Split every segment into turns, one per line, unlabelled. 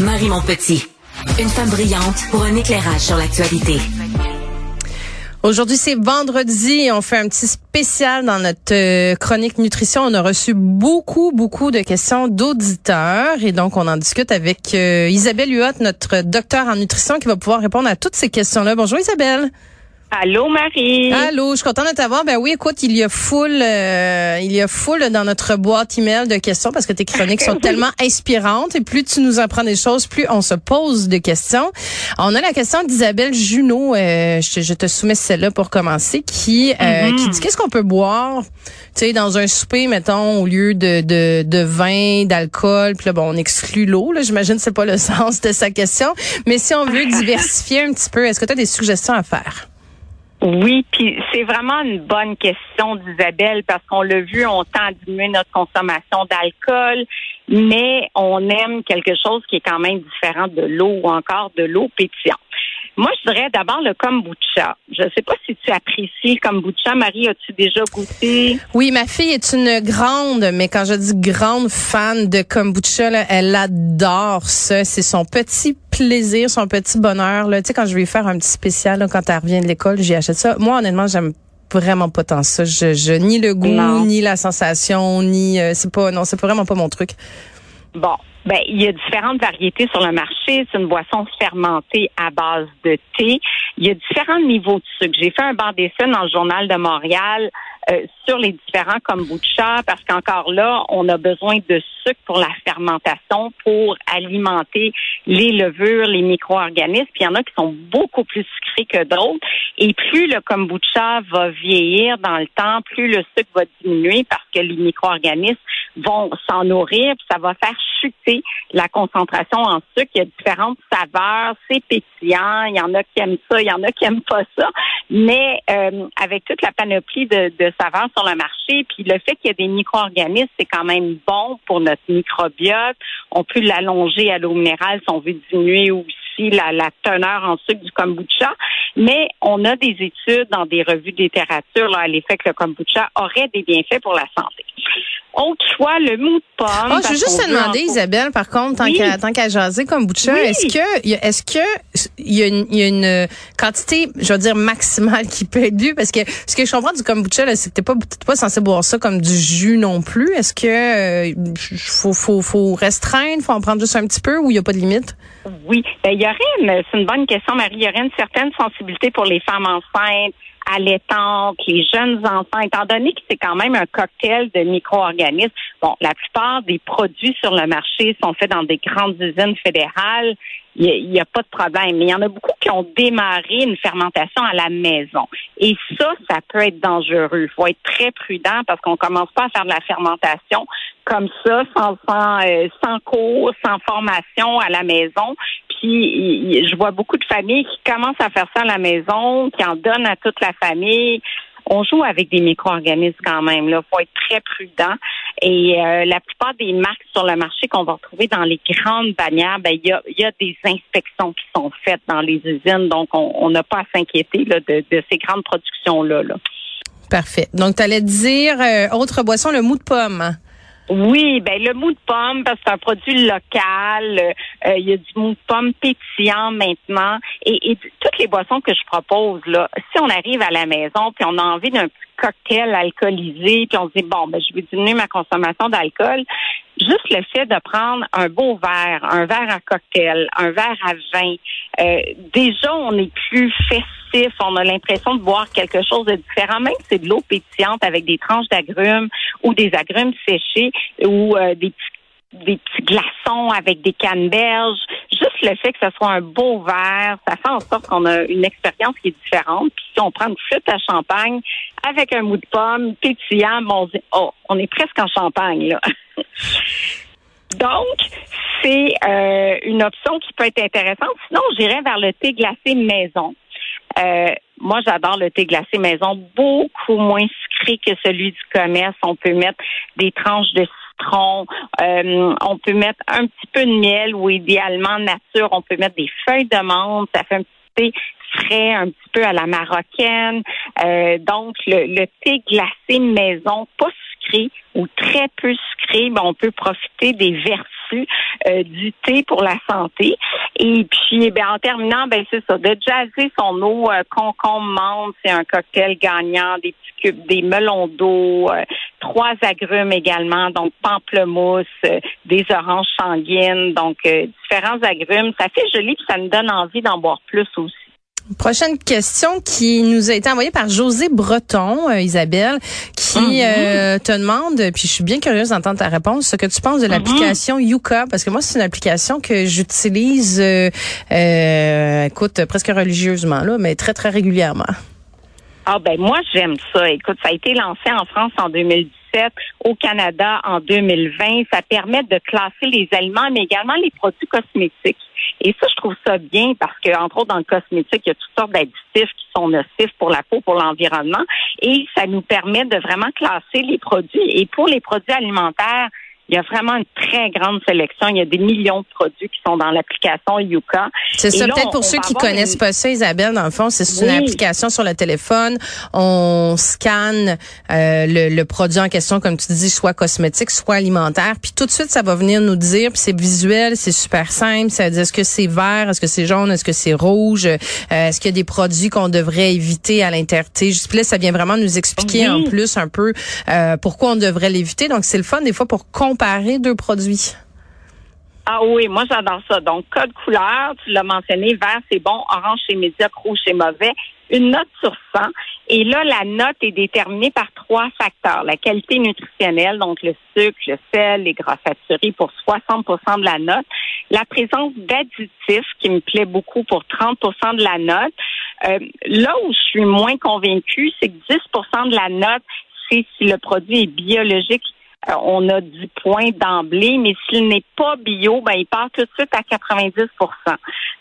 Marie Montpetit. Une femme brillante pour un éclairage sur l'actualité.
Aujourd'hui, c'est vendredi. On fait un petit spécial dans notre euh, chronique nutrition. On a reçu beaucoup, beaucoup de questions d'auditeurs et donc on en discute avec euh, Isabelle Huot, notre docteur en nutrition, qui va pouvoir répondre à toutes ces questions-là. Bonjour Isabelle.
Allô Marie?
Allô, je suis contente de t'avoir. Ben oui, écoute, il y a full, euh, il y a full dans notre boîte email de questions parce que tes chroniques sont tellement inspirantes et plus tu nous apprends des choses, plus on se pose des questions. On a la question d'Isabelle Junot. Euh, je, te soumets celle-là pour commencer, qui euh, mm-hmm. qui dit qu'est-ce qu'on peut boire, tu sais, dans un souper, mettons, au lieu de de, de vin, d'alcool. Puis là, bon, on exclut l'eau. Là, j'imagine c'est pas le sens de sa question. Mais si on veut diversifier un petit peu, est-ce que tu as des suggestions à faire?
Oui, puis c'est vraiment une bonne question d'Isabelle parce qu'on l'a vu, on tend à diminuer notre consommation d'alcool, mais on aime quelque chose qui est quand même différent de l'eau ou encore de l'eau pétillante. Moi, je dirais d'abord le kombucha. Je ne sais pas si tu apprécies le kombucha. Marie, as-tu déjà goûté?
Oui, ma fille est une grande, mais quand je dis grande fan de kombucha, elle adore ça. C'est son petit plaisir, son petit bonheur. Là. Tu sais, quand je vais faire un petit spécial, quand elle revient de l'école, j'y achète ça. Moi, honnêtement, j'aime vraiment pas tant ça. Je, ni le goût, ni la sensation, ni euh, c'est pas non, c'est vraiment pas mon truc.
Bon, ben, il y a différentes variétés sur le marché. C'est une boisson fermentée à base de thé. Il y a différents niveaux de sucre. J'ai fait un banc d'essai dans le journal de Montréal euh, sur les différents kombucha parce qu'encore là, on a besoin de sucre pour la fermentation, pour alimenter les levures, les micro-organismes. Puis il y en a qui sont beaucoup plus sucrés que d'autres. Et plus le kombucha va vieillir dans le temps, plus le sucre va diminuer parce que les micro-organismes vont s'en nourrir. Ça va faire chuter la concentration en sucre. Il y a différentes saveurs. C'est pétillant. Il y en a qui aiment ça, il y en a qui aiment pas ça. Mais euh, avec toute la panoplie de, de saveurs sur le marché, puis le fait qu'il y ait des micro-organismes, c'est quand même bon pour notre microbiote. On peut l'allonger à l'eau minérale si on veut diminuer aussi la, la, teneur en sucre du kombucha. Mais on a des études dans des revues de littérature là, à l'effet que le kombucha aurait des bienfaits pour la santé. Autre choix, le mou de pomme.
Oh, je veux juste te demander, Isabelle, par contre, tant qu'à tant qu'à jaser kombucha, est-ce que est-ce que il y, a une, y a une quantité, je veux dire maximale qui peut être bu parce que ce que je comprends du kombucha c'est que t'es pas pas censé boire ça comme du jus non plus. Est-ce que euh, faut, faut faut restreindre, faut en prendre juste un petit peu ou il y a pas de limite?
Oui, ben il y aurait c'est une bonne question Marie, il y aurait une certaine sensibilité pour les femmes enceintes allaitantes, les jeunes enfants, étant donné que c'est quand même un cocktail de micro-organismes. Bon, la plupart des produits sur le marché sont faits dans des grandes usines fédérales. Il n'y a, pas de problème. Mais il y en a beaucoup qui ont démarré une fermentation à la maison. Et ça, ça peut être dangereux. Il faut être très prudent parce qu'on commence pas à faire de la fermentation comme ça, sans, sans, euh, sans cours, sans formation à la maison. Je vois beaucoup de familles qui commencent à faire ça à la maison, qui en donnent à toute la famille. On joue avec des micro-organismes quand même. Il faut être très prudent. Et euh, la plupart des marques sur le marché qu'on va retrouver dans les grandes bannières, ben il y a, y a, des inspections qui sont faites dans les usines, donc on n'a pas à s'inquiéter de, de, ces grandes productions là. là.
Parfait. Donc tu allais dire euh, autre boisson, le mou de pomme.
Oui, ben le mou de pomme, parce que c'est un produit local. Euh, il y a du mou de pomme pétillant maintenant. Et, et, toutes les boissons que je propose, là, si on arrive à la maison puis on a envie d'un cocktail alcoolisé, puis on se dit bon, ben je vais diminuer ma consommation d'alcool. Juste le fait de prendre un beau verre, un verre à cocktail, un verre à vin, euh, déjà on est plus festif, on a l'impression de boire quelque chose de différent, même si c'est de l'eau pétillante avec des tranches d'agrumes ou des agrumes séchés ou euh, des petits des petits glaçons avec des canneberges. Juste le fait que ce soit un beau verre, ça fait en sorte qu'on a une expérience qui est différente. Puis si on prend une flûte à champagne avec un mou de pomme pétillant, bon, on oh, on est presque en champagne, là. Donc, c'est euh, une option qui peut être intéressante. Sinon, j'irais vers le thé glacé maison. Euh, moi, j'adore le thé glacé maison, beaucoup moins sucré que celui du commerce. On peut mettre des tranches de euh, on peut mettre un petit peu de miel ou idéalement nature, on peut mettre des feuilles de menthe, ça fait un petit thé frais, un petit peu à la marocaine. Euh, donc, le, thé glacé maison, pas sucré ou très peu sucré, ben, on peut profiter des vertus vertus du thé pour la santé. Et puis, eh bien, en terminant, ben c'est ça, de jazzer son eau concombre menthe, c'est un cocktail gagnant, des petits cubes, des melons d'eau, trois agrumes également, donc pamplemousse, des oranges sanguines, donc différents agrumes. Ça fait joli, puis ça nous donne envie d'en boire plus aussi.
Prochaine question qui nous a été envoyée par José Breton, euh, Isabelle, qui mhm. euh, te demande, puis je suis bien curieuse d'entendre ta réponse, ce que tu penses de mhm. l'application Yuka, parce que moi c'est une application que j'utilise, euh, écoute, presque religieusement là, mais très très régulièrement.
Ah ben moi j'aime ça. Écoute, ça a été lancé en France en 2010 au Canada en 2020. Ça permet de classer les aliments, mais également les produits cosmétiques. Et ça, je trouve ça bien parce que, entre autres, dans le cosmétique, il y a toutes sortes d'additifs qui sont nocifs pour la peau, pour l'environnement. Et ça nous permet de vraiment classer les produits. Et pour les produits alimentaires, il y a vraiment une très grande sélection. Il y a des millions de produits qui sont dans l'application Yuka.
C'est ça, peut-être pour ceux qui connaissent pas ça, Isabelle, dans le fond, c'est une application sur le téléphone. On scanne euh, le, produit en question, comme tu dis, soit cosmétique, soit alimentaire. Puis tout de suite, ça va venir nous dire, puis c'est visuel, c'est super simple. Ça dit, est-ce que c'est vert, est-ce que c'est jaune, est-ce que c'est rouge, euh, est-ce qu'il y a des produits qu'on devrait éviter à l'intérieur. Juste là, ça vient vraiment nous expliquer en plus un peu euh, pourquoi on devrait l'éviter. Donc c'est le fun des fois pour comprendre comparer deux produits?
Ah oui, moi j'adore ça. Donc, code couleur, tu l'as mentionné, vert c'est bon, orange c'est médiocre, rouge c'est mauvais. Une note sur 100. Et là, la note est déterminée par trois facteurs. La qualité nutritionnelle, donc le sucre, le sel, les gras saturés pour 60% de la note. La présence d'additifs qui me plaît beaucoup pour 30% de la note. Euh, là où je suis moins convaincue, c'est que 10% de la note, c'est si le produit est biologique on a 10 points d'emblée, mais s'il n'est pas bio, ben il part tout de suite à 90%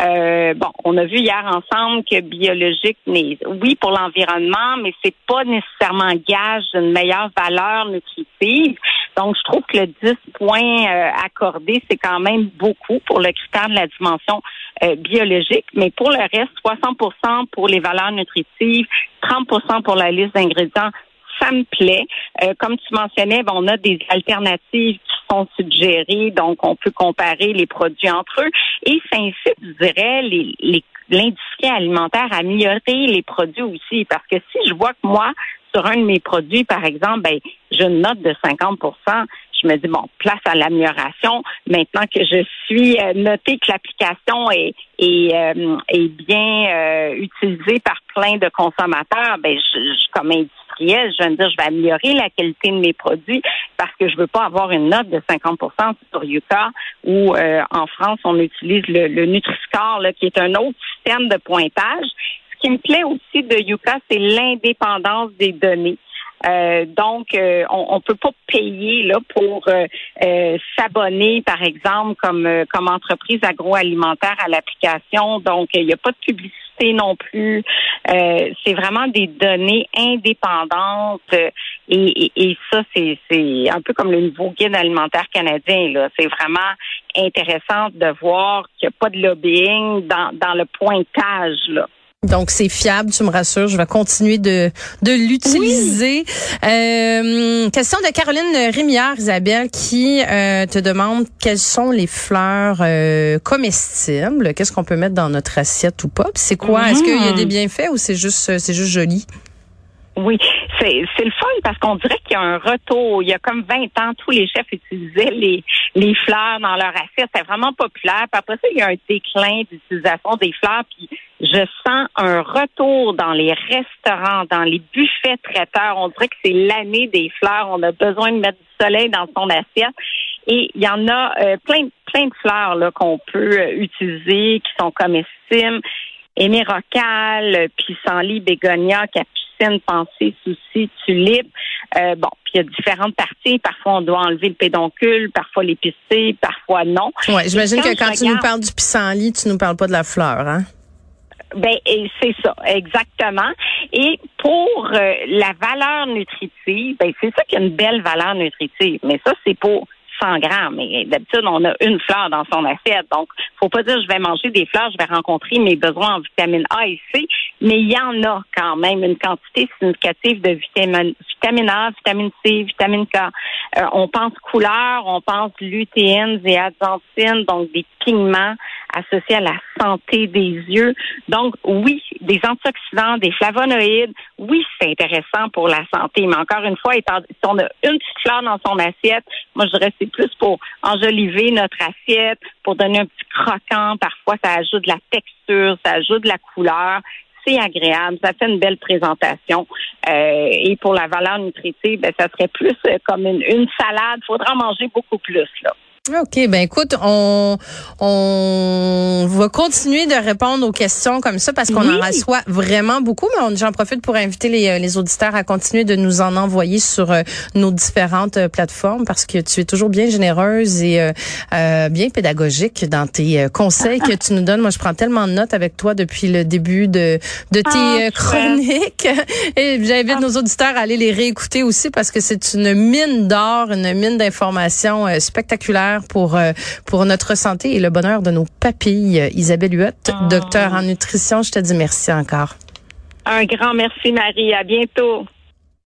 euh, Bon, on a vu hier ensemble que biologique, mais oui pour l'environnement, mais c'est pas nécessairement gage d'une meilleure valeur nutritive. Donc, je trouve que le 10 points euh, accordé, c'est quand même beaucoup pour le critère de la dimension euh, biologique, mais pour le reste, 60% pour les valeurs nutritives, 30% pour la liste d'ingrédients, ça me plaît. Euh, comme tu mentionnais, ben, on a des alternatives qui sont suggérées, donc on peut comparer les produits entre eux. Et ça incite, je dirais, les, l'industrie alimentaire à améliorer les produits aussi. Parce que si je vois que moi, sur un de mes produits, par exemple, ben, je note de 50 je me dis, bon, place à l'amélioration. Maintenant que je suis euh, noté que l'application est, est, euh, est bien utilisée par plein de consommateurs, ben, je, je, comme je vais dire, je vais améliorer la qualité de mes produits parce que je veux pas avoir une note de 50% sur Yuka ou euh, en France, on utilise le, le Nutri-Score, qui est un autre système de pointage. Ce qui me plaît aussi de Yuka, c'est l'indépendance des données. Euh, donc, euh, on, ne peut pas payer là pour s'abonner, par exemple, comme comme entreprise agroalimentaire à l'application. Donc, il n'y a pas de publicité non plus. Euh, c'est vraiment des données indépendantes et, ça, c'est, un peu comme le nouveau guide alimentaire canadien. Là. C'est vraiment intéressant de voir qu'il n'y a pas de lobbying dans, dans le pointage. Là.
Donc c'est fiable, tu me rassures, je vais continuer de, de l'utiliser. Euh, question de Caroline Rémiard, Isabelle, qui euh, te demande quelles sont les fleurs euh, comestibles, qu'est-ce qu'on peut mettre dans notre assiette ou pas? C'est quoi? Est-ce qu'il y a des mm. bienfaits ou c'est juste c'est juste joli?
Oui, c'est, c'est le fun parce qu'on dirait qu'il y a un retour. Il y a comme 20 ans, tous les chefs utilisaient les, les fleurs dans leur assiette. C'était vraiment populaire. Puis après ça, il y a un déclin d'utilisation des fleurs. Puis je sens un retour dans les restaurants, dans les buffets traiteurs. On dirait que c'est l'année des fleurs. On a besoin de mettre du soleil dans son assiette. Et il y en a euh, plein, plein de fleurs là, qu'on peut euh, utiliser, qui sont comestibles. Émérocale, pissenlit, bégonia, capucine, pensée, souci, tulipe. Euh, bon, puis il y a différentes parties. Parfois, on doit enlever le pédoncule, parfois l'épicer, parfois non.
Ouais, j'imagine que quand tu nous parles du pissenlit, tu nous parles pas de la fleur, hein?
Ben, c'est ça, exactement. Et pour euh, la valeur nutritive, ben, c'est ça qui a une belle valeur nutritive. Mais ça, c'est pour 100 grammes. Et d'habitude, on a une fleur dans son assiette. Donc, faut pas dire je vais manger des fleurs, je vais rencontrer mes besoins en vitamine A et C, mais il y en a quand même une quantité significative de vitamine, A, vitamine C, vitamine K. Euh, on pense couleur, on pense lutéines et donc des pigments associés à la santé des yeux. Donc, oui, des antioxydants, des flavonoïdes, oui, c'est intéressant pour la santé, mais encore une fois, étant, si on a une petite fleur dans son assiette, moi, je dirais c'est plus pour enjoliver notre assiette, pour donner un petit croquant. Parfois, ça ajoute de la texture, ça ajoute de la couleur c'est agréable, ça fait une belle présentation. Euh, et pour la valeur nutritive, ben, ça serait plus euh, comme une, une salade. Faudra manger beaucoup plus. Là.
OK, ben écoute, on, on va continuer de répondre aux questions comme ça parce qu'on en reçoit vraiment beaucoup, mais j'en profite pour inviter les, euh, les, auditeurs à continuer de nous en envoyer sur euh, nos différentes euh, plateformes parce que tu es toujours bien généreuse et euh, bien pédagogique dans tes conseils que tu nous donnes. Moi, je prends tellement de notes avec toi depuis le début de, de tes ah, chroniques et j'invite ah. nos auditeurs à aller les réécouter aussi parce que c'est une mine d'or, une mine d'informations spectaculaire pour euh, pour notre santé et le bonheur de nos papilles. Isabelle Huot, ah. docteur en nutrition, je te dis merci encore.
Un grand merci Marie, à bientôt.